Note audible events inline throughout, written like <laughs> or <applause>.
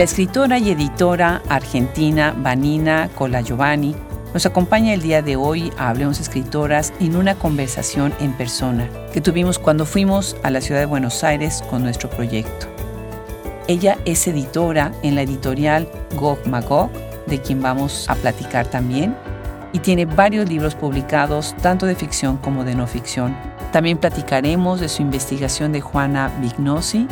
La escritora y editora argentina Vanina Colagiovanni nos acompaña el día de hoy a Hablemos Escritoras en una conversación en persona que tuvimos cuando fuimos a la ciudad de Buenos Aires con nuestro proyecto. Ella es editora en la editorial Gog Magog, de quien vamos a platicar también, y tiene varios libros publicados, tanto de ficción como de no ficción. También platicaremos de su investigación de Juana Vignosi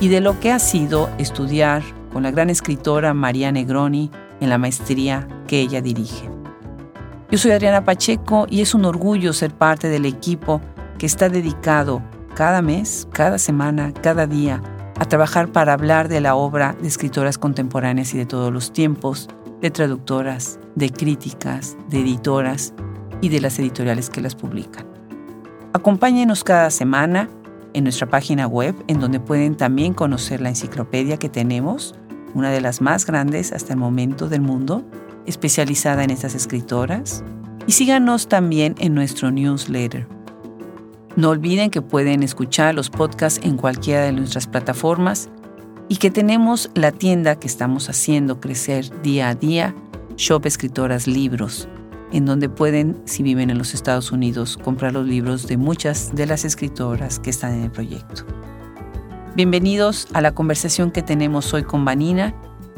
y de lo que ha sido estudiar con la gran escritora María Negroni en la maestría que ella dirige. Yo soy Adriana Pacheco y es un orgullo ser parte del equipo que está dedicado cada mes, cada semana, cada día a trabajar para hablar de la obra de escritoras contemporáneas y de todos los tiempos, de traductoras, de críticas, de editoras y de las editoriales que las publican. Acompáñenos cada semana en nuestra página web, en donde pueden también conocer la enciclopedia que tenemos, una de las más grandes hasta el momento del mundo, especializada en estas escritoras, y síganos también en nuestro newsletter. No olviden que pueden escuchar los podcasts en cualquiera de nuestras plataformas y que tenemos la tienda que estamos haciendo crecer día a día, Shop Escritoras Libros, en donde pueden, si viven en los Estados Unidos, comprar los libros de muchas de las escritoras que están en el proyecto. Bienvenidos a la conversación que tenemos hoy con Vanina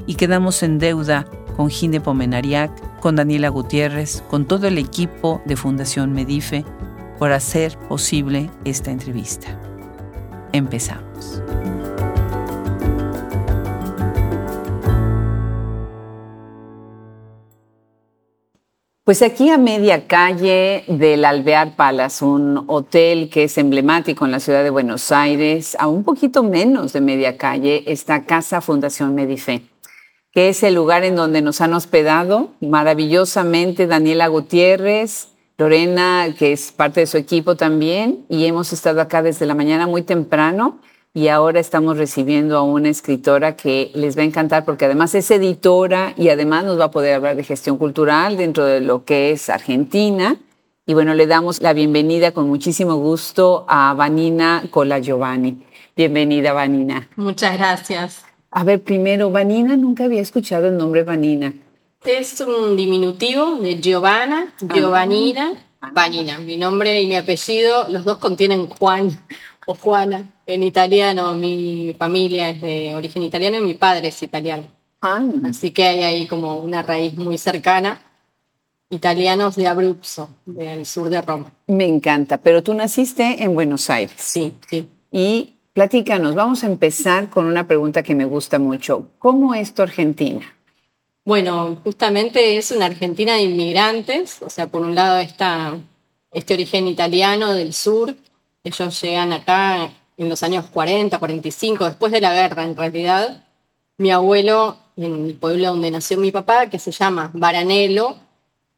y quedamos en deuda con Gine Pomenariac, con Daniela Gutiérrez, con todo el equipo de Fundación Medife por hacer posible esta entrevista. Empezamos. Pues aquí a media calle del Alvear Palace, un hotel que es emblemático en la ciudad de Buenos Aires, a un poquito menos de media calle, está Casa Fundación Medife que es el lugar en donde nos han hospedado maravillosamente Daniela Gutiérrez, Lorena, que es parte de su equipo también, y hemos estado acá desde la mañana muy temprano y ahora estamos recibiendo a una escritora que les va a encantar porque además es editora y además nos va a poder hablar de gestión cultural dentro de lo que es Argentina. Y bueno, le damos la bienvenida con muchísimo gusto a Vanina Cola Giovanni. Bienvenida, Vanina. Muchas gracias. A ver, primero, Vanina, nunca había escuchado el nombre Vanina. Es un diminutivo de Giovanna, ah. Giovannina, ah. Vanina. Mi nombre y mi apellido, los dos contienen Juan o Juana en italiano. Mi familia es de origen italiano y mi padre es italiano. Ah. Así que hay ahí como una raíz muy cercana. Italianos de Abruzzo, del sur de Roma. Me encanta, pero tú naciste en Buenos Aires. Sí, sí. Y Platícanos, vamos a empezar con una pregunta que me gusta mucho. ¿Cómo es tu Argentina? Bueno, justamente es una Argentina de inmigrantes, o sea, por un lado está este origen italiano del sur, ellos llegan acá en los años 40, 45, después de la guerra en realidad. Mi abuelo, en el pueblo donde nació mi papá, que se llama Baranelo,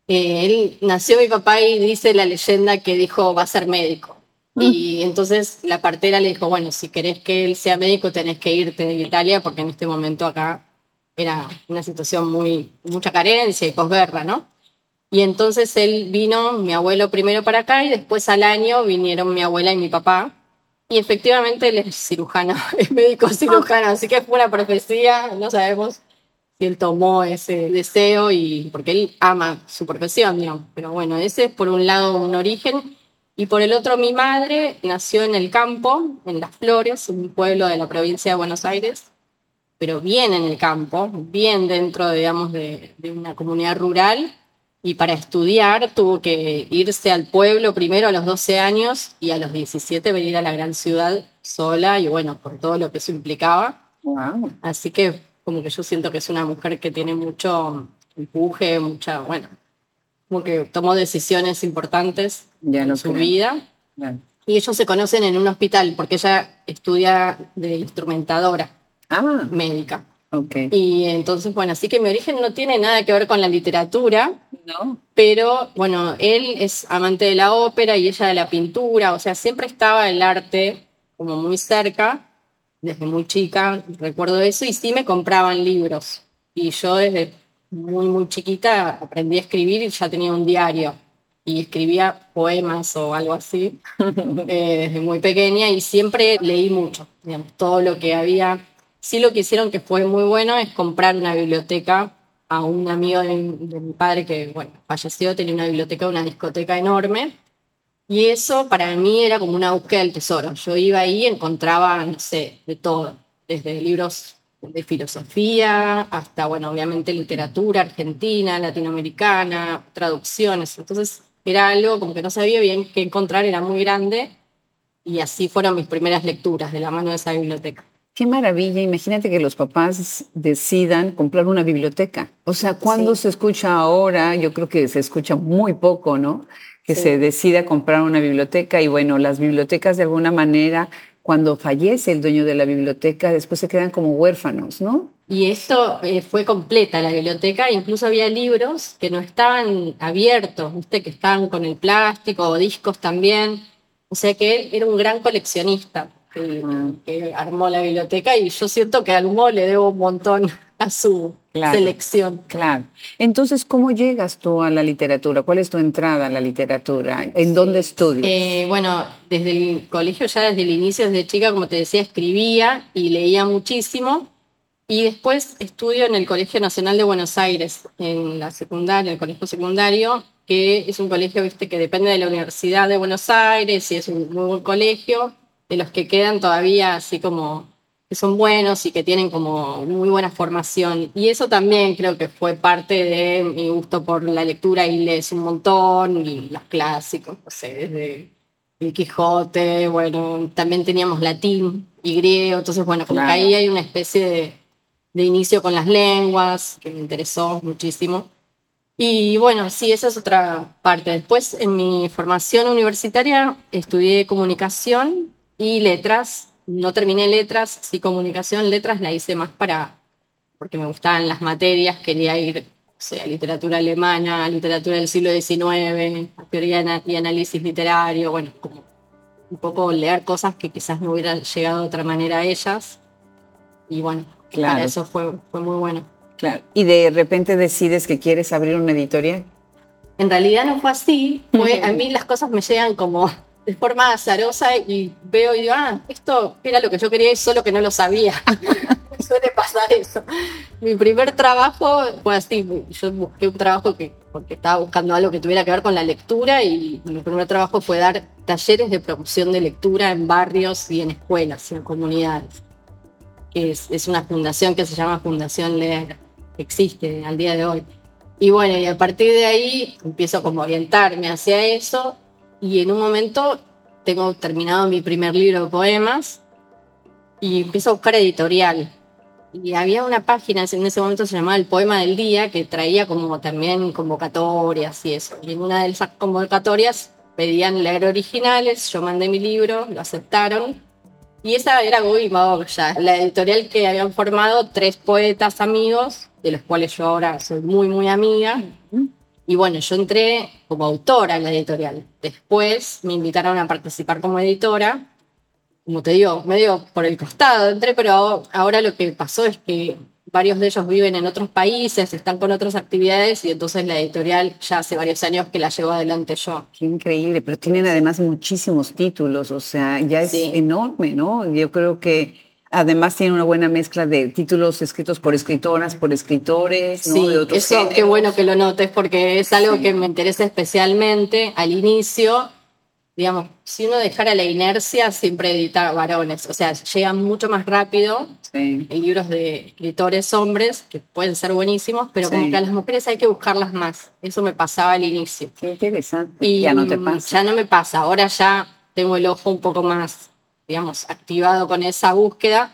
eh, él nació mi papá y dice la leyenda que dijo va a ser médico. Y entonces la partera le dijo, bueno, si querés que él sea médico tenés que irte de Italia porque en este momento acá era una situación muy, mucha carencia y posguerra, ¿no? Y entonces él vino, mi abuelo primero para acá y después al año vinieron mi abuela y mi papá. Y efectivamente él es cirujano, <laughs> es médico cirujano, así que fue una profecía, no sabemos si él tomó ese deseo y porque él ama su profesión, ¿no? Pero bueno, ese es por un lado un origen y por el otro, mi madre nació en el campo, en Las Flores, un pueblo de la provincia de Buenos Aires, pero bien en el campo, bien dentro, digamos, de, una comunidad rural. Y para estudiar tuvo que irse al pueblo primero a los 12 años y a los 17 venir a la gran ciudad sola y bueno, por todo lo que eso implicaba. Así que como que yo siento que es una mujer que tiene mucho empuje, mucha, bueno, como que tomó decisiones importantes en su vida. Y ellos se conocen en un hospital porque ella estudia de instrumentadora ah. médica. Okay. Y entonces, bueno, así que mi origen no tiene nada que ver con la literatura, ¿no? Pero bueno, él es amante de la ópera y ella de la pintura, o sea, siempre estaba el arte como muy cerca, desde muy chica, recuerdo eso, y sí me compraban libros. Y yo desde muy, muy chiquita aprendí a escribir y ya tenía un diario y escribía poemas o algo así <laughs> eh, desde muy pequeña y siempre leí mucho, todo lo que había Sí lo que hicieron que fue muy bueno es comprar una biblioteca a un amigo de mi, padre que, bueno, falleció, tenía una biblioteca, una discoteca enorme. Y eso para mí era como una búsqueda del tesoro. Yo iba ahí y encontraba, no sé, de todo, desde libros de filosofía hasta, bueno, obviamente literatura argentina, latinoamericana, traducciones. Entonces era algo como que no sabía bien qué encontrar, era muy grande. Y así fueron mis primeras lecturas de la mano de esa biblioteca. Qué maravilla, imagínate que los papás decidan comprar una biblioteca. O sea, cuando se escucha ahora, yo creo que se escucha muy poco, ¿no? Que se decida comprar una biblioteca y bueno, las bibliotecas de alguna manera, cuando fallece el dueño de la biblioteca, después se quedan como huérfanos, ¿no? Y esto eh, fue completa la biblioteca, incluso había libros que no estaban abiertos, ¿viste? que estaban con el plástico o discos también. O sea que él era un gran coleccionista que, armó la biblioteca y yo siento que al modo le debo un montón a su selección. Claro. Entonces, ¿cómo llegas tú a la literatura? ¿Cuál es tu entrada a la literatura? ¿En dónde estudias? Eh, bueno, desde el colegio, ya desde el inicio, desde chica, como te decía, escribía y leía muchísimo. Y después estudio en el Colegio Nacional de Buenos Aires, en la secundaria, el colegio secundario, que es un colegio ¿viste, que depende de la Universidad de Buenos Aires y es un muy buen colegio de los que quedan todavía así como que son buenos y que tienen como muy buena formación. Y eso también creo que fue parte de mi gusto por la lectura y lees un montón y los clásicos, no sé, desde El Quijote, bueno, también teníamos latín y griego, entonces bueno, como que ahí hay una especie de, de inicio con las lenguas que me interesó muchísimo. Y bueno, sí, esa es otra parte. Después, en mi formación universitaria, estudié comunicación y letras, no terminé letras, sí comunicación, letras la hice más para, porque me gustaban las materias, quería ir, o sea, literatura alemana, literatura del siglo XIX, teoría y análisis literario, bueno, como un poco leer cosas que quizás no hubieran llegado de otra manera a ellas. Y bueno, claro. para eso fue, fue muy bueno. Claro. ¿Y de repente decides que quieres abrir una editorial? En realidad no fue así. Fue, a mí las cosas me llegan como de forma azarosa y veo y digo, ah, esto era lo que yo quería y solo que no lo sabía. <laughs> Suele pasar eso. Mi primer trabajo fue así, yo busqué un trabajo que, porque estaba buscando algo que tuviera que ver con la lectura y mi primer trabajo fue dar talleres de promoción de lectura en barrios y en escuelas y en comunidades. Es, es una fundación que se llama Fundación Leer, existe al día de hoy. Y bueno, y a partir de ahí empiezo como a orientarme hacia eso y en un momento tengo terminado mi primer libro de poemas y empiezo a buscar editorial. Y había una página, en ese momento se llamaba El Poema del Día, que traía como también convocatorias y eso. Y en una de esas convocatorias pedían leer originales, yo mandé mi libro, lo aceptaron. Y esa era Gobi ya la editorial que habían formado tres poetas amigos, de los cuales yo ahora soy muy, muy amiga. Y bueno, yo entré como autora en la editorial. Después me invitaron a participar como editora. Como te digo, medio por el costado entré, pero ahora lo que pasó es que varios de ellos viven en otros países, están con otras actividades y entonces la editorial ya hace varios años que la llevo adelante yo. Qué increíble, pero tienen además muchísimos títulos, o sea, ya es enorme, ¿no? Yo creo que Además tiene una buena mezcla de títulos escritos por escritoras, por escritores, ¿no? Sí, de eso qué bueno que lo notes porque es algo que me interesa especialmente al inicio. Digamos, si uno dejara la inercia, siempre edita varones. O sea, llegan mucho más rápido sí. libros de escritores hombres, que pueden ser buenísimos, pero como que a las mujeres hay que buscarlas más. Eso me pasaba al inicio. Qué interesante. Y ya no te pasa. Ya no me pasa. Ahora ya tengo el ojo un poco más digamos, activado con esa búsqueda,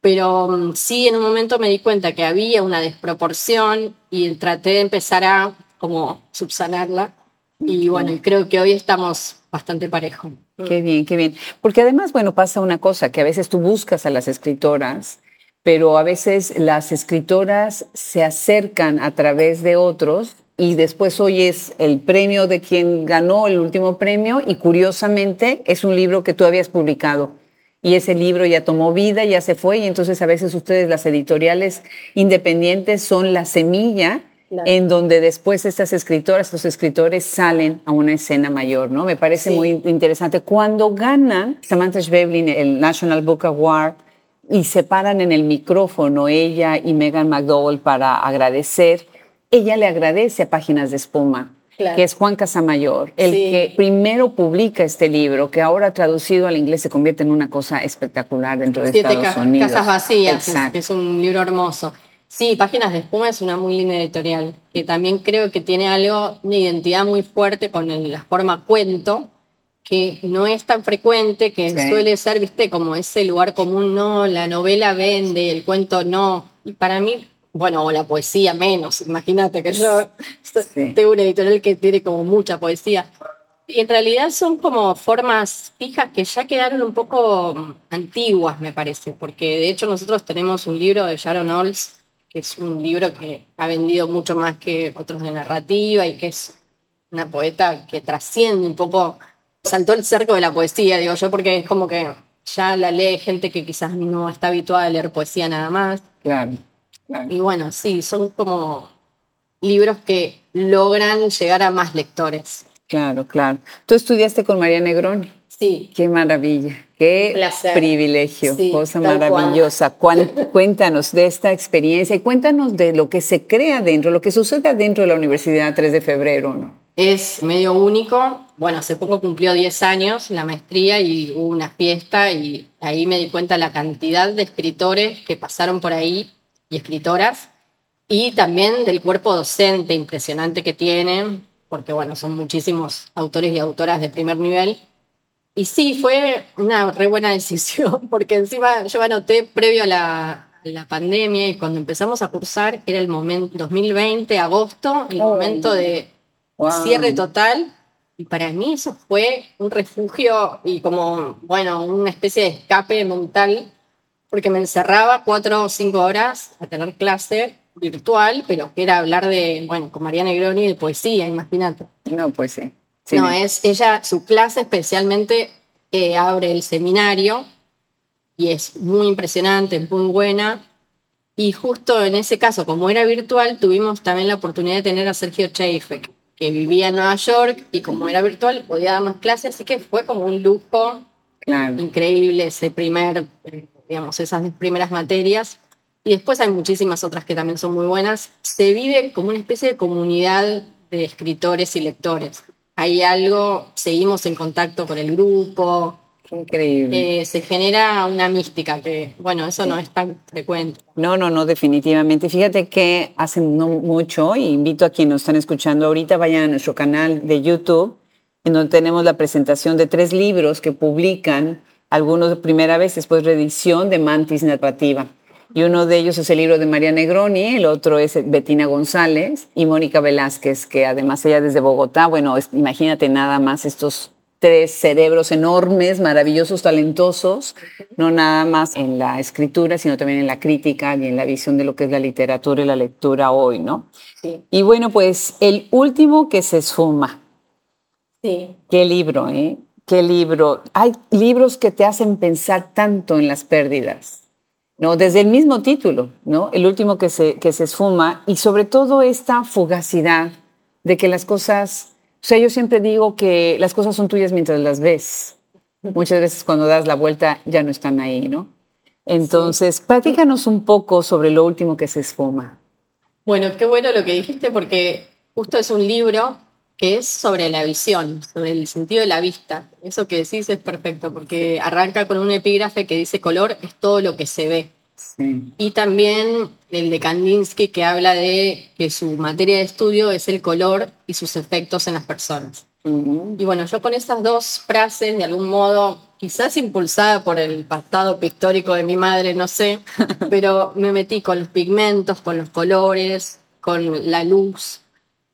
pero mm, sí en un momento me di cuenta que había una desproporción y traté de empezar a como subsanarla y bueno, creo que hoy estamos bastante parejos. Qué bien, qué bien. Porque además, bueno, pasa una cosa, que a veces tú buscas a las escritoras, pero a veces las escritoras se acercan a través de otros y después hoy es el premio de quien ganó el último premio y curiosamente es un libro que tú habías publicado y ese libro ya tomó vida, ya se fue y entonces a veces ustedes las editoriales independientes son la semilla en donde después estas escritoras, estos escritores salen a una escena mayor, ¿no? Me parece muy interesante. Cuando gana Samantha Schweblin el National Book Award, y se paran en el micrófono ella y Megan McDowell para agradecer, ella le agradece a Páginas de Espuma. que es Juan Casamayor, el que primero publica este libro, que ahora traducido al inglés se convierte en una cosa espectacular dentro de Estados Unidos. Casas Vacías, es, es, un libro hermoso. Sí, Páginas de Espuma es una muy linda editorial, que también creo que tiene algo, una identidad muy fuerte con la forma cuento, que no es tan frecuente, que suele ser, viste, como ese lugar común, no, la novela vende, el cuento no. Y para mí, bueno, o la poesía menos, imagínate que yo <laughs> tengo una editorial que tiene como mucha poesía. Y en realidad son como formas fijas que ya quedaron un poco antiguas, me parece, porque de hecho nosotros tenemos un libro de Sharon Olds, que es un libro que ha vendido mucho más que otros de narrativa y que es una poeta que trasciende un poco saltó el cerco de la poesía, digo yo, porque es como que ya la lee gente que quizás no está habituada a leer poesía nada más. Claro. Y bueno, sí, son como libros que logran llegar a más lectores. Claro, claro. ¿Tú estudiaste con María Negroni? Sí. Qué maravilla, qué privilegio, cosa maravillosa. <laughs> Cuéntanos de esta experiencia y cuéntanos de lo que se crea dentro, lo que sucede dentro de la Universidad 3 de Febrero, ¿no? Es medio único. Bueno, hace poco cumplió 10 años la maestría y hubo una fiesta y ahí me di cuenta la cantidad de escritores que pasaron por ahí y escritoras y también del cuerpo docente impresionante que tienen, porque bueno, son muchísimos autores y autoras de primer nivel. Y sí, fue una re buena <laughs> decisión, porque encima yo anoté previo a la, la pandemia y cuando empezamos a cursar era el momento, 2020, agosto, el momento de cierre total. Y para mí eso fue un refugio y como, bueno, una especie de escape mental, porque me encerraba cuatro o cinco horas a tener clase virtual, pero que era hablar de, bueno, con María Negroni de poesía, imagínate. No, pues sí. No, es ella, su clase especialmente eh, abre el seminario y es muy impresionante, muy buena. Y justo en ese caso, como era virtual, tuvimos también la oportunidad de tener a Sergio Cheifek, que vivía en Nueva York y como era virtual podía darnos clases, así que fue como un lujo increíble ese primer, digamos, esas primeras materias. Y después hay muchísimas otras que también son muy buenas. Se vive como una especie de comunidad de escritores y lectores. Hay algo, seguimos en contacto con el grupo, Increíble. Eh, se genera una mística que, bueno, eso no es tan frecuente. No, no, no, definitivamente. Fíjate que hace no mucho, y invito a quienes nos están escuchando ahorita, vayan a nuestro canal de YouTube, en donde tenemos la presentación de tres libros que publican, algunos de primera vez, después reedición de Mantis Narrativa. Y uno de ellos es el libro de María Negroni, el otro es Betina González y Mónica Velázquez, que además ella desde Bogotá, bueno, imagínate nada más estos tres cerebros enormes, maravillosos, talentosos, no nada más en la escritura, sino también en la crítica y en la visión de lo que es la literatura y la lectura hoy, ¿no? Sí. Y bueno, pues el último que se esfuma. Sí. Qué libro, ¿eh? Qué libro. Hay libros que te hacen pensar tanto en las pérdidas, ¿no? Desde el mismo título, ¿no? El último que se, que se esfuma y sobre todo esta fugacidad de que las cosas o sea, yo siempre digo que las cosas son tuyas mientras las ves. Muchas veces cuando das la vuelta ya no están ahí, ¿no? Entonces, platícanos un poco sobre lo último que se esfuma. Bueno, qué bueno lo que dijiste porque justo es un libro que es sobre la visión, sobre el sentido de la vista. Eso que decís es perfecto porque arranca con un epígrafe que dice color es todo lo que se ve. Y también el de Kandinsky que habla de que su materia de estudio es el color y sus efectos en las personas. Y bueno, yo con esas dos frases, de algún modo, quizás impulsada por el pasado pictórico de mi madre, no sé, <laughs> pero me metí con los pigmentos, con los colores, con la luz.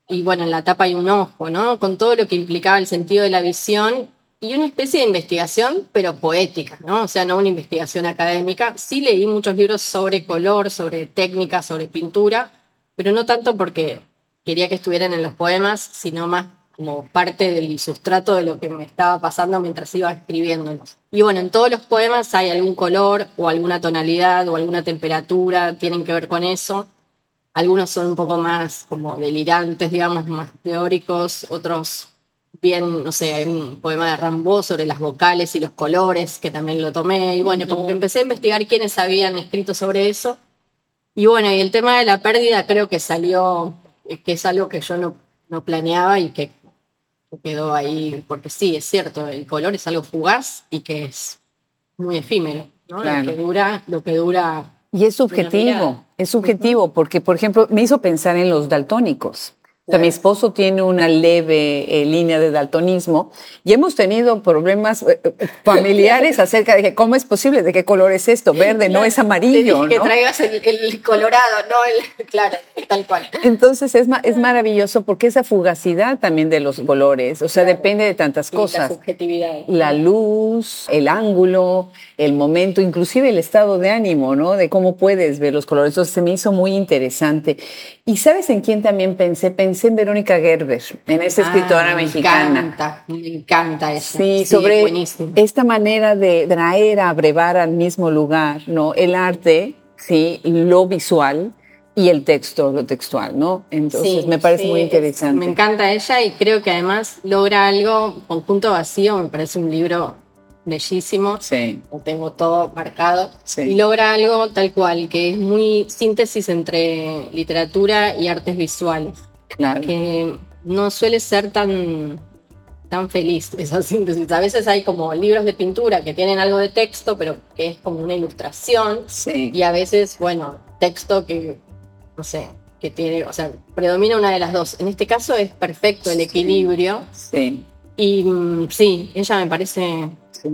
Y bueno, en la tapa hay un ojo, ¿no? Con todo lo que implicaba el sentido de la visión y una especie de investigación, pero poética, ¿no? O sea, no una investigación académica. Sí leí muchos libros sobre color, sobre técnica, sobre pintura, pero no tanto porque quería que estuvieran en los poemas, sino más como parte del sustrato de lo que me estaba pasando mientras iba escribiéndolos. Y bueno, en todos los poemas hay algún color o alguna tonalidad o alguna temperatura, tienen que ver con eso. Algunos son un poco más como delirantes, digamos, más teóricos, otros bien, no sé, hay un poema de Rambo sobre las vocales y los colores, que también lo tomé, y bueno, como que empecé a investigar quiénes habían escrito sobre eso. Y bueno, y el tema de la pérdida creo que salió, que es algo que yo no, no planeaba y que quedó ahí, porque sí, es cierto, el color es algo fugaz y que es muy efímero, ¿no? Lo que dura, lo que dura. Y es subjetivo, es subjetivo, porque, por ejemplo, me hizo pensar en los daltónicos mi esposo tiene una leve eh, línea de daltonismo y hemos tenido problemas eh, eh, familiares <laughs> acerca de cómo es posible, de qué color es esto, verde, no es amarillo. Que traigas el, colorado, no el, claro, tal cual. Entonces es, es maravilloso porque esa fugacidad también de los colores, o sea, depende de tantas cosas. La subjetividad. La luz, el ángulo, el momento, inclusive el estado de ánimo, ¿no? De cómo puedes ver los colores. Entonces se me hizo muy interesante. ¿Y sabes en quién también pensé? Pensé en Verónica Gerber, en esa escritora mexicana. Me encanta, me encanta esa. Sí, sobre esta manera de traer a brevar al mismo lugar, ¿no? El arte, sí, lo visual y el texto, lo textual, ¿no? Entonces me parece muy interesante. me encanta ella y creo que además logra algo, Conjunto Vacío, me parece un libro bellísimo. Sí. Lo tengo todo marcado. Y logra algo tal cual, que es muy síntesis entre literatura y artes visuales. Claro. Que no suele ser tan, tan feliz esa síntesis. A veces hay como libros de pintura que tienen algo de texto, pero que es como una ilustración. Sí. Y a veces, bueno, texto que, no sé, que tiene, o sea, predomina una de las dos. En este caso es perfecto el equilibrio. Sí. Y mm, sí, ella me parece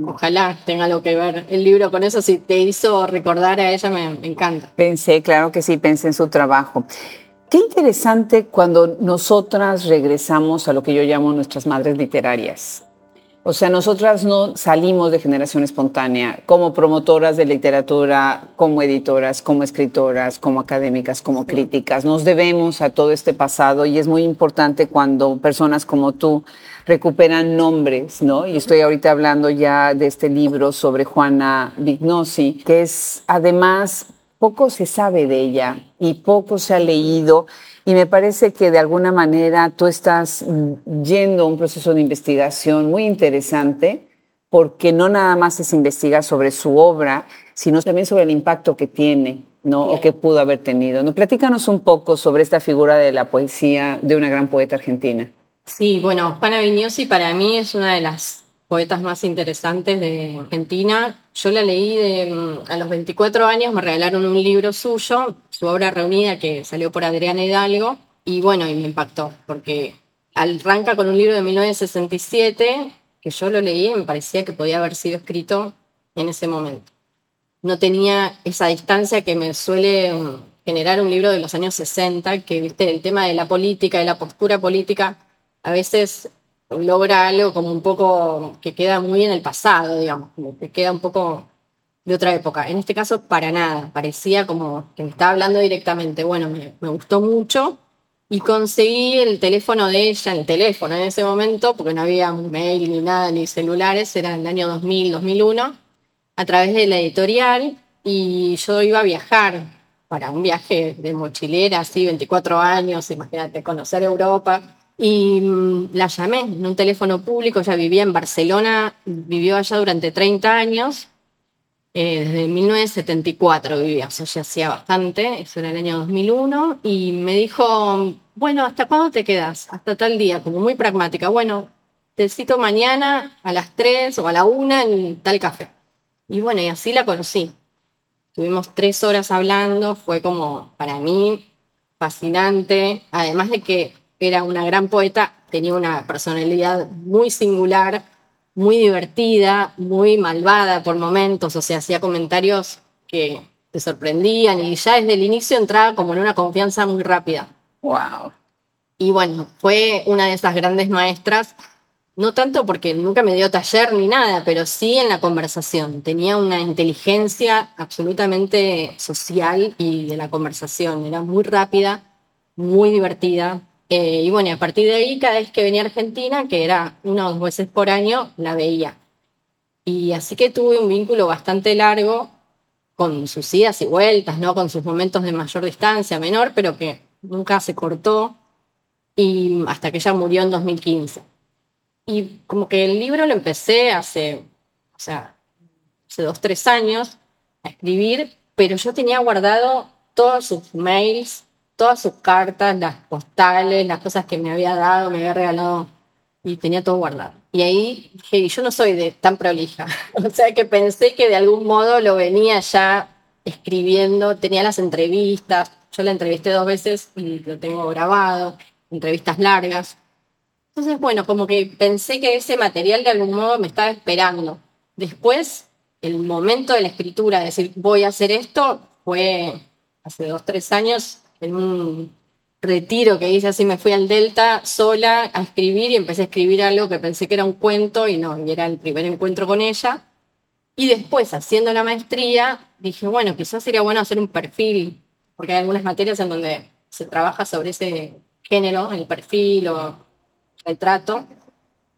Ojalá tenga algo que ver el libro con eso. Si te hizo recordar a ella, me, encanta. Pensé, claro que sí, pensé en su trabajo. Qué interesante cuando nosotras regresamos a lo que yo llamo nuestras madres literarias. O sea, nosotras no salimos de generación espontánea como promotoras de literatura, como editoras, como escritoras, como académicas, como críticas. Nos debemos a todo este pasado y es muy importante cuando personas como tú recuperan nombres, ¿no? Y estoy ahorita hablando ya de este libro sobre Juana Vignosi, que es además poco se sabe de ella y poco se ha leído y me parece que de alguna manera tú estás yendo a un proceso de investigación muy interesante porque no nada más es investigar sobre su obra, sino también sobre el impacto que tiene, ¿no? O que pudo haber tenido. ¿No? Platícanos un poco sobre esta figura de la poesía de una gran poeta argentina. Sí, bueno, Juana para mí es una de las poetas más interesantes de Argentina. Yo la leí de, mm, a los 24 años, me regalaron un libro suyo, su obra reunida que salió por Adriana Hidalgo, y bueno, y me impactó, porque arranca con un libro de 1967, que yo lo leí y me parecía que podía haber sido escrito en ese momento. No tenía esa distancia que me suele mm, generar un libro de los años 60, que viste el tema de la política, de la postura política, a veces logra algo como un poco que queda muy en el pasado, digamos, que queda un poco de otra época. En este caso, para nada, parecía como que me estaba hablando directamente. Bueno, me, gustó mucho y conseguí el teléfono de ella, el teléfono en ese momento, porque no había mail ni nada, ni celulares, era el año 2000, 2001, a través de la editorial y yo iba a viajar para un viaje de mochilera, así, 24 años, imagínate, conocer Europa y mm, la llamé en un teléfono público, ella vivía en Barcelona, vivió allá durante 30 años, eh, desde 1974 vivía, o sea, ya hacía bastante, eso era el año 2001, y me dijo, bueno, ¿hasta cuándo te quedas? Hasta tal día, como muy pragmática, bueno, te cito mañana a las 3 o a la 1 en tal café. Y bueno, y así la conocí. Tuvimos tres horas hablando, fue como para mí fascinante, además de que era una gran poeta, tenía una personalidad muy singular, muy divertida, muy malvada por momentos, o sea, hacía comentarios que te sorprendían y ya desde el inicio entraba como en una confianza muy rápida. Wow. Y bueno, fue una de esas grandes maestras, no tanto porque nunca me dio taller ni nada, pero sí en la conversación. Tenía una inteligencia absolutamente social y de la conversación. Era muy rápida, muy divertida, eh, y bueno, a partir de ahí, cada vez que venía a Argentina, que era una o dos veces por año, la veía. Y así que tuve un vínculo bastante largo con sus idas y vueltas, ¿no? Con sus momentos de mayor distancia, menor, pero que nunca se cortó y hasta que ella murió en 2015. Y como que el libro lo empecé hace, o sea, hace dos, tres años a escribir, pero yo tenía guardado todos sus mails, todas sus cartas, las postales, las cosas que me había dado, me había regalado y tenía todo guardado. Y ahí dije, yo no soy de tan prolija, <laughs> o sea que pensé que de algún modo lo venía ya escribiendo, tenía las entrevistas, yo la entrevisté dos veces y lo tengo grabado, entrevistas largas. Entonces, bueno, como que pensé que ese material de algún modo me estaba esperando. Después, el momento de la escritura, de decir, voy a hacer esto, fue hace dos, tres años, en un retiro que hice así, me fui al Delta sola a escribir y empecé a escribir algo que pensé que era un cuento y no, y era el primer encuentro con ella. Y después, haciendo la maestría, dije, bueno, quizás sería bueno hacer un perfil, porque hay algunas materias en donde se trabaja sobre ese género, el perfil o retrato.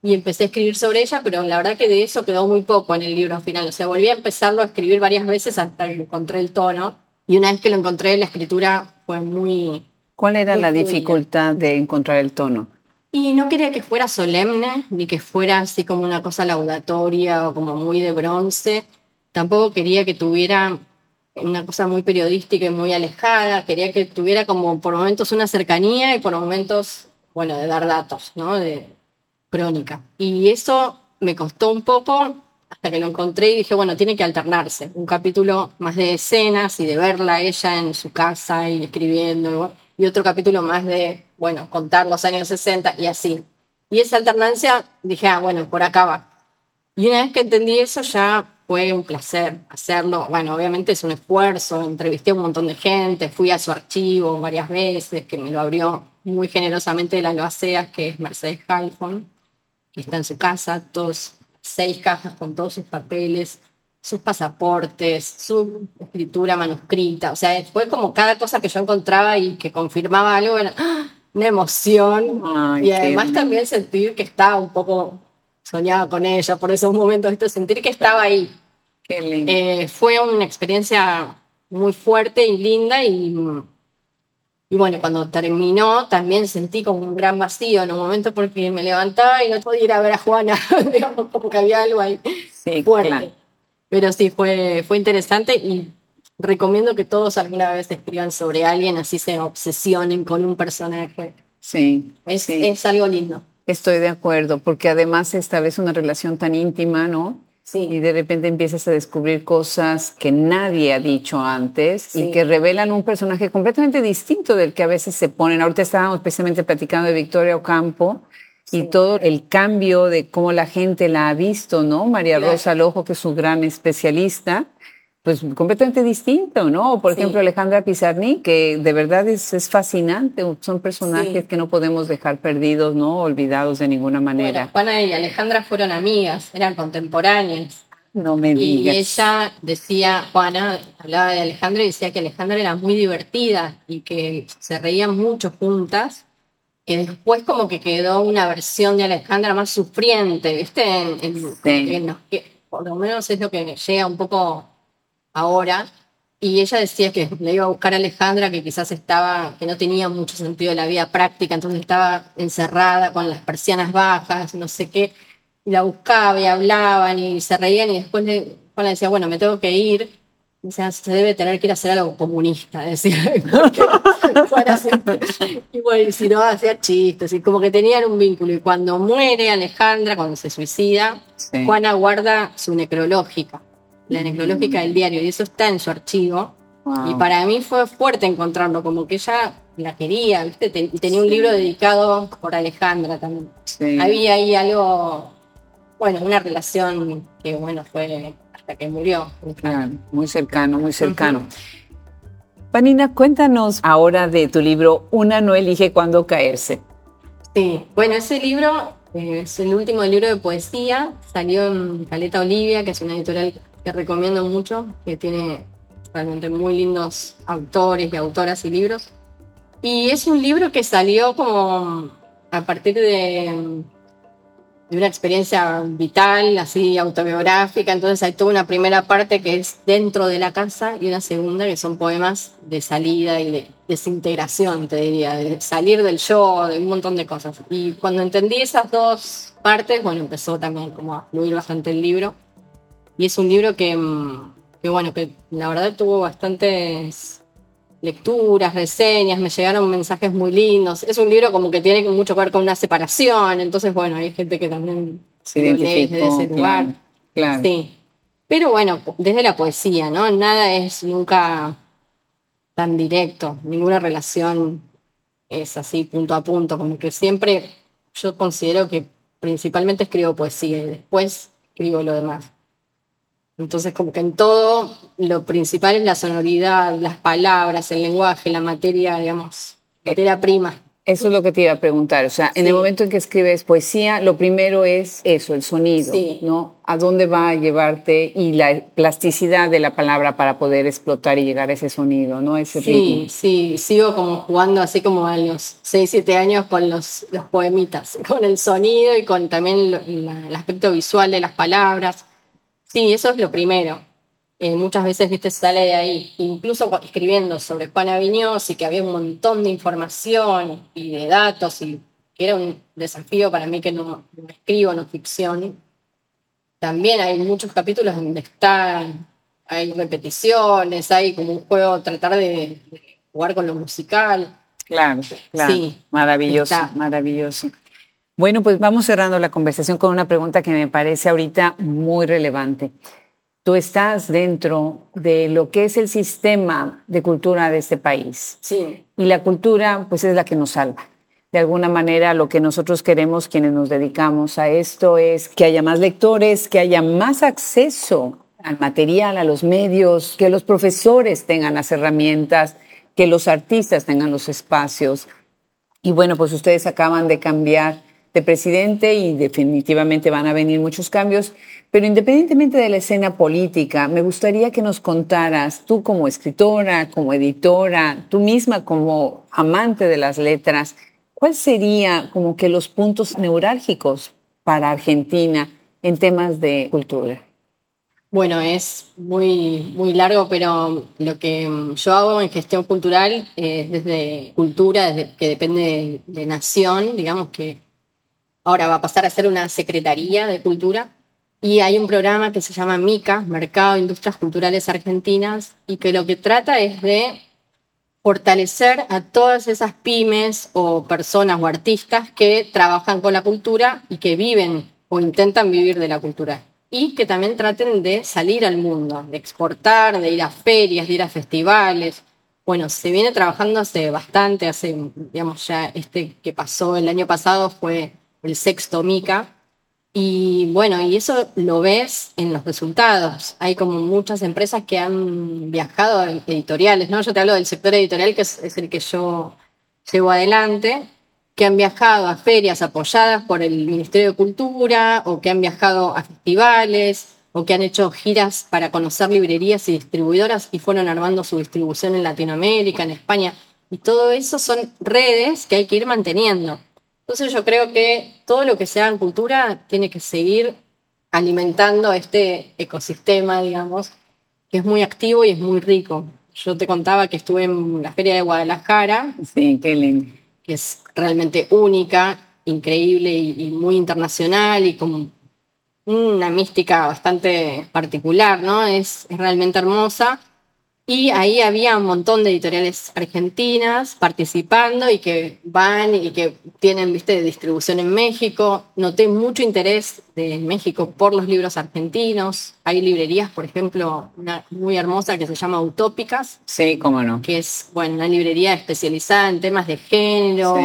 Y empecé a escribir sobre ella, pero la verdad que de eso quedó muy poco en el libro final. O sea, volví a empezarlo a escribir varias veces hasta que encontré el tono. Y una vez que lo encontré, la escritura fue muy... ¿Cuál era la dificultad de encontrar el tono? Y no quería que fuera solemne, ni que fuera así como una cosa laudatoria o como muy de bronce. Tampoco quería que tuviera una cosa muy periodística y muy alejada. Quería que tuviera como por momentos una cercanía y por momentos, bueno, de dar datos, ¿no? De crónica. Y eso me costó un poco hasta que lo encontré y dije, bueno, tiene que alternarse. Un capítulo más de escenas y de verla ella en su casa y escribiendo y otro capítulo más de, bueno, contar los años 60 y así. Y esa alternancia dije, ah, bueno, por acá va. Y una vez que entendí eso ya fue un placer hacerlo. Bueno, obviamente es un esfuerzo, entrevisté a un montón de gente, fui a su archivo varias veces, que me lo abrió muy generosamente la Loaceas, que es Mercedes Halfon, que está en su casa, todos seis cajas con todos sus papeles, sus pasaportes, su escritura manuscrita. O sea, fue como cada cosa que yo encontraba y que confirmaba algo, era ¡ah! una emoción. y además también sentir que estaba un poco soñada con ella por esos momentos, esto, sentir que estaba ahí. Eh, fue una experiencia muy fuerte y linda y, y bueno, cuando terminó también sentí como un gran vacío en un momento porque me levantaba y no podía ir a ver a Juana, <laughs> digamos, como que había algo ahí sí, fuerte. Pero sí, fue, fue interesante y recomiendo que todos alguna vez escriban sobre alguien, así se obsesionen con un personaje. Sí. Es, es algo lindo. Estoy de acuerdo, porque además establece una relación tan íntima, ¿no? Sí. Y de repente empiezas a descubrir cosas que nadie ha dicho antes y que revelan un personaje completamente distinto del que a veces se ponen. Ahorita estábamos especialmente platicando de Victoria Ocampo y todo el cambio de cómo la gente la ha visto, ¿no? María Rosa Lojo, que es su gran especialista, pues completamente distinto, ¿no? Por ejemplo, Alejandra Pizarni, que de verdad es, es fascinante, son personajes que no podemos dejar perdidos, ¿no? Olvidados de ninguna manera. Juana y Alejandra fueron amigas, eran contemporáneas. No me digas. Y ella decía, Juana hablaba de Alejandra y decía que Alejandra era muy divertida y que se reían mucho juntas que después como que quedó una versión de Alejandra más sufriente, ¿viste? En, por lo menos es lo que llega un poco ahora. Y ella decía que le iba a buscar a Alejandra, que quizás estaba, que no tenía mucho sentido de la vida práctica, entonces estaba encerrada con las persianas bajas, no sé qué. Y la buscaba y hablaban y se reían y después le, le decía, bueno, me tengo que ir o sea, se debe tener que ir a hacer algo comunista, <laughs> decir, <laughs> y bueno, si no, hacía chistes, y como que tenían un vínculo. Y cuando muere Alejandra, cuando se suicida, Juana guarda su necrológica, la necrológica del diario, y eso está en su archivo. Y para mí fue fuerte encontrarlo, como que ella la quería, ¿viste? y tenía un libro dedicado por Alejandra también. Había ahí algo, bueno, una relación que, bueno, fue que murió. muy cercano, muy cercano. Panina, cuéntanos ahora de tu libro Una no elige cuándo caerse. Sí, bueno, ese libro eh, es el último libro de poesía, salió en Caleta Olivia, que es una editorial que recomiendo mucho, que tiene realmente muy lindos autores y autoras y libros. Y es un libro que salió como a partir de de una experiencia vital, así autobiográfica. Entonces hay toda una primera parte que es dentro de la casa y una segunda que son poemas de salida y de desintegración, te diría, de salir del yo, de un montón de cosas. Y cuando entendí esas dos partes, bueno, empezó también como a fluir bastante el libro. Y es un libro que, mm, que bueno, que la verdad tuvo bastantes lecturas, reseñas, me llegaron mensajes muy lindos. Es un libro como que tiene mucho que ver con una separación, entonces bueno, hay gente que también se desde ese lugar. Claro, Sí. Pero bueno, desde la poesía, ¿no? Nada es nunca tan directo, ninguna relación es así punto a punto, como que siempre yo considero que principalmente escribo poesía y después escribo lo demás. Entonces, como que en todo, lo principal es la sonoridad, las palabras, el lenguaje, la materia, digamos, materia prima. Eso es lo que te iba a preguntar. O sea, en el momento en que escribes poesía, lo primero es eso, el sonido, ¿no? ¿A dónde va a llevarte y la plasticidad de la palabra para poder explotar y llegar a ese sonido, ¿no? Ese sí, sí, sigo como jugando así como a los 6, 7 años con los, los poemitas, <laughs> con el sonido y con también el aspecto visual de las palabras. Sí, eso es lo primero. Eh, muchas veces, viste, sale de ahí. Incluso escribiendo sobre Viñoz y que había un montón de información y de datos y que era un desafío para mí que no, escribo, no ficción. También hay muchos capítulos donde están, hay repeticiones, hay como un juego, tratar de, jugar con lo musical. Claro, claro. Sí, maravilloso, maravilloso. Bueno, pues vamos cerrando la conversación con una pregunta que me parece ahorita muy relevante. Tú estás dentro de lo que es el sistema de cultura de este país. Sí. Y la cultura, pues, es la que nos salva. De alguna manera, lo que nosotros queremos, quienes nos dedicamos a esto, es que haya más lectores, que haya más acceso al material, a los medios, que los profesores tengan las herramientas, que los artistas tengan los espacios. Y bueno, pues ustedes acaban de cambiar de presidente y definitivamente van a venir muchos cambios. Pero independientemente de la escena política, me gustaría que nos contaras, tú como escritora, como editora, tú misma como amante de las letras, ¿cuál sería como que los puntos neurálgicos para Argentina en temas de cultura? Bueno, es muy, muy largo, pero lo que yo hago en gestión cultural es desde cultura, desde, que depende de nación, digamos que ahora va a pasar a ser una Secretaría de Cultura. Y hay un programa que se llama MICA, Mercado de Industrias Culturales Argentinas, y que lo que trata es de fortalecer a todas esas pymes o personas o artistas que trabajan con la cultura y que viven o intentan vivir de la cultura. Y que también traten de salir al mundo, de exportar, de ir a ferias, de ir a festivales. Bueno, se viene trabajando hace bastante, hace, digamos, ya este que pasó el año pasado fue el sexto MICA. Y bueno, y eso lo ves en los resultados. Hay como muchas empresas que han viajado a editoriales, ¿no? Yo te hablo del sector editorial, que es, el que yo llevo adelante, que han viajado a ferias apoyadas por el Ministerio de Cultura, o que han viajado a festivales, o que han hecho giras para conocer librerías y distribuidoras y fueron armando su distribución en Latinoamérica, en España. Y todo eso son redes que hay que ir manteniendo. Entonces yo creo que todo lo que sea en cultura tiene que seguir alimentando este ecosistema, digamos, que es muy activo y es muy rico. Yo te contaba que estuve en la Feria de Guadalajara. Sí, qué lindo. Que es realmente única, increíble y, muy internacional y con una mística bastante particular, ¿no? Es, es realmente hermosa. Y ahí había un montón de editoriales argentinas participando y que van y que tienen, viste, distribución en México. Noté mucho interés de México por los libros argentinos. Hay librerías, por ejemplo, una muy hermosa que se llama Utópicas. Sí, cómo no. Que es, bueno, una librería especializada en temas de género.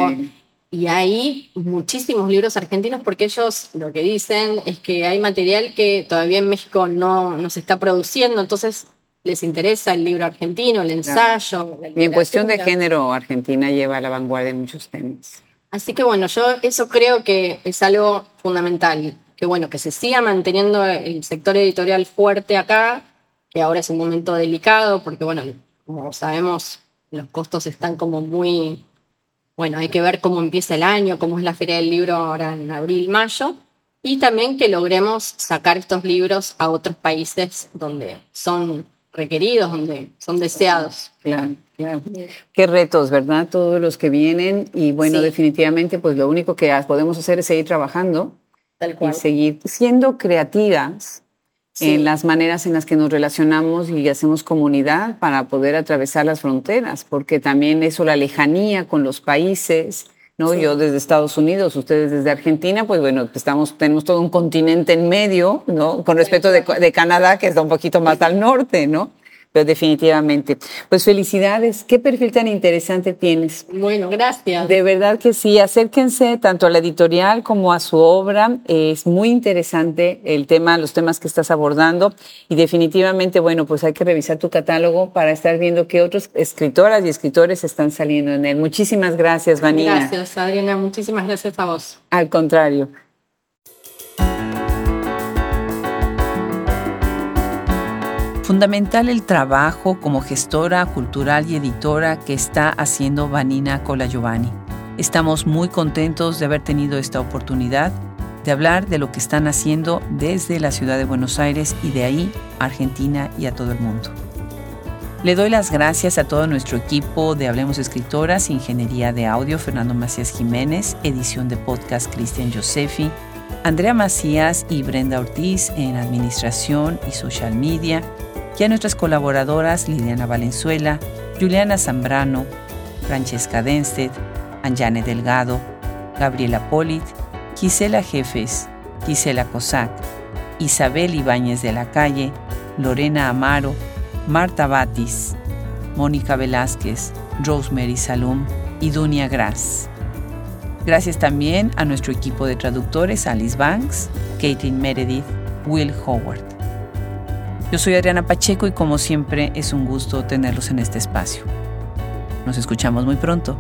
Y hay muchísimos libros argentinos porque ellos lo que dicen es que hay material que todavía en México no, no se está produciendo. Entonces les interesa el libro argentino, el ensayo. y en cuestión de género, Argentina lleva a la vanguardia en muchos temas. Así que bueno, yo eso creo que es algo fundamental, que bueno, que se siga manteniendo el sector editorial fuerte acá, que ahora es un momento delicado, porque bueno, como sabemos, los costos están como muy, bueno, hay que ver cómo empieza el año, cómo es la Feria del Libro ahora en abril, mayo, y también que logremos sacar estos libros a otros países donde son requeridos, donde son deseados. Claro, claro. Qué retos, ¿verdad? Todos los que vienen y bueno, definitivamente pues lo único que podemos hacer es seguir trabajando Tal cual. y seguir siendo creativas en las maneras en las que nos relacionamos y hacemos comunidad para poder atravesar las fronteras, porque también eso, la lejanía con los países, ¿no? Yo desde Estados Unidos, ustedes desde Argentina, pues bueno, estamos, tenemos todo un continente en medio, ¿no? Con respecto de, de Canadá, que está un poquito más al norte, ¿no? Pero definitivamente. Pues felicidades, qué perfil tan interesante tienes. Bueno, gracias. De verdad que sí, acérquense tanto a la editorial como a su obra. Es muy interesante el tema, los temas que estás abordando y definitivamente, bueno, pues hay que revisar tu catálogo para estar viendo qué otros escritoras y escritores están saliendo en él. Muchísimas gracias, Vanina. Gracias, Adriana. Muchísimas gracias a vos. Al contrario. Fundamental el trabajo como gestora cultural y editora que está haciendo Vanina Colagiovanni. Estamos muy contentos de haber tenido esta oportunidad de hablar de lo que están haciendo desde la ciudad de Buenos Aires y de ahí a Argentina y a todo el mundo. Le doy las gracias a todo nuestro equipo de Hablemos Escritoras, Ingeniería de Audio, Fernando Macías Jiménez, edición de podcast Cristian Josefi, Andrea Macías y Brenda Ortiz en Administración y Social Media, y a nuestras colaboradoras Liliana Valenzuela, Juliana Zambrano, Francesca Denstedt, Anjane Delgado, Gabriela Polit, Gisela Jefes, Gisela Cosac, Isabel Ibáñez de la Calle, Lorena Amaro, Marta Batis, Mónica Velázquez, Rosemary Salum y Dunia Gras. Gracias también a nuestro equipo de traductores Alice Banks, Caitlin Meredith, Will Howard. Yo soy Adriana Pacheco y como siempre es un gusto tenerlos en este espacio. Nos escuchamos muy pronto.